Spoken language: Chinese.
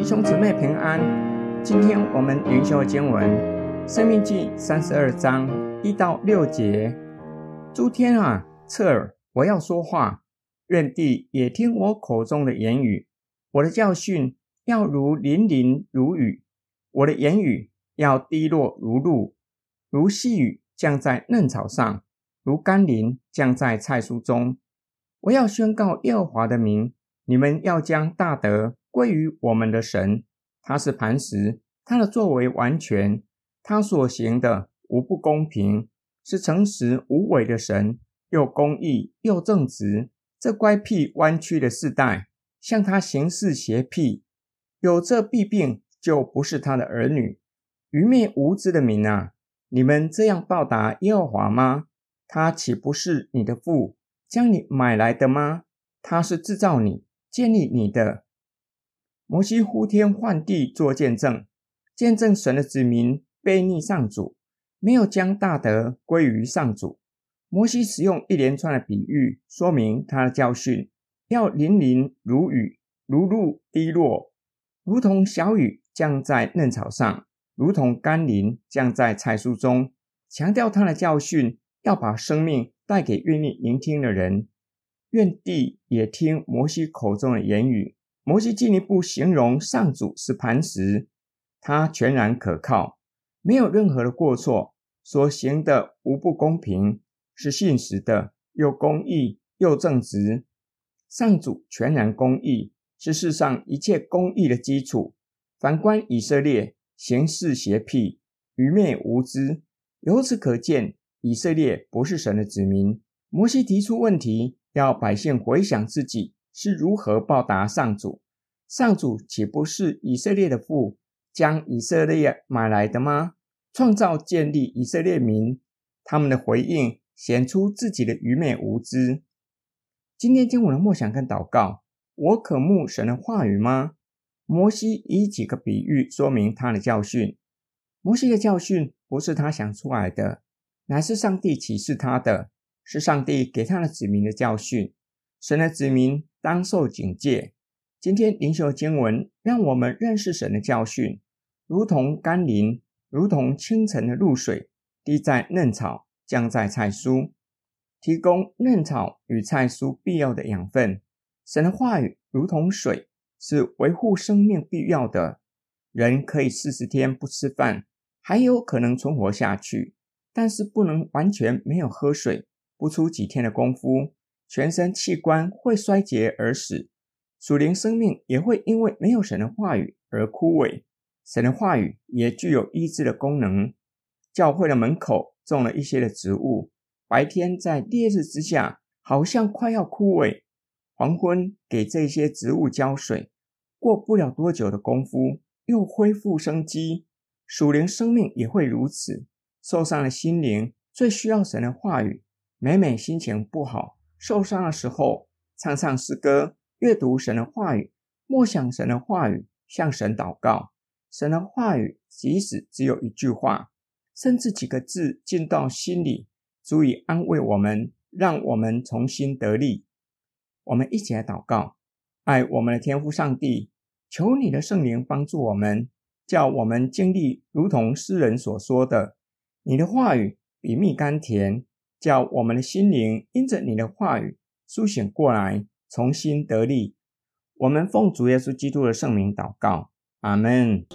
弟兄姊妹平安。今天我们灵修经文《生命记》三十二章一到六节。诸天啊，侧耳，我要说话；愿地也听我口中的言语。我的教训要如霖霖如雨，我的言语要滴落如露，如细雨降在嫩草上，如甘霖降在菜蔬中。我要宣告耶和华的名，你们要将大德归于我们的神。他是磐石，他的作为完全，他所行的无不公平，是诚实无伪的神，又公义又正直。这乖僻弯曲的世代，向他行事邪僻，有这弊病，就不是他的儿女。愚昧无知的民啊，你们这样报答耶和华吗？他岂不是你的父？将你买来的吗？他是制造你、建立你的。摩西呼天唤地做见证，见证神的子民悖逆上主，没有将大德归于上主。摩西使用一连串的比喻，说明他的教训，要淋淋如雨，如露滴落，如同小雨降在嫩草上，如同甘霖降在菜蔬中，强调他的教训要把生命。带给愿意聆听的人，愿地也听摩西口中的言语。摩西进一步形容上主是磐石，他全然可靠，没有任何的过错，所行的无不公平，是信实的，又公义又正直。上主全然公义，是世上一切公义的基础。反观以色列，行事邪僻，愚昧无知，由此可见。以色列不是神的子民。摩西提出问题，要百姓回想自己是如何报答上主。上主岂不是以色列的父，将以色列买来的吗？创造建立以色列民，他们的回应显出自己的愚昧无知。今天经文的梦想跟祷告，我可慕神的话语吗？摩西以几个比喻说明他的教训。摩西的教训不是他想出来的。乃是上帝启示他的，是上帝给他的子民的教训。神的子民当受警戒。今天灵修经文让我们认识神的教训，如同甘霖，如同清晨的露水，滴在嫩草，降在菜蔬，提供嫩草与菜蔬必要的养分。神的话语如同水，是维护生命必要的。人可以四十天不吃饭，还有可能存活下去。但是不能完全没有喝水，不出几天的功夫，全身器官会衰竭而死，属灵生命也会因为没有神的话语而枯萎。神的话语也具有医治的功能。教会的门口种了一些的植物，白天在烈日之下，好像快要枯萎，黄昏给这些植物浇水，过不了多久的功夫，又恢复生机。属灵生命也会如此。受伤的心灵最需要神的话语。每每心情不好、受伤的时候，唱唱诗歌，阅读神的话语，默想神的话语，向神祷告。神的话语即使只有一句话，甚至几个字进到心里，足以安慰我们，让我们重新得力。我们一起来祷告：爱我们的天父上帝，求你的圣灵帮助我们，叫我们经历如同诗人所说的。你的话语比蜜甘甜，叫我们的心灵因着你的话语苏醒过来，重新得力。我们奉主耶稣基督的圣名祷告，阿门。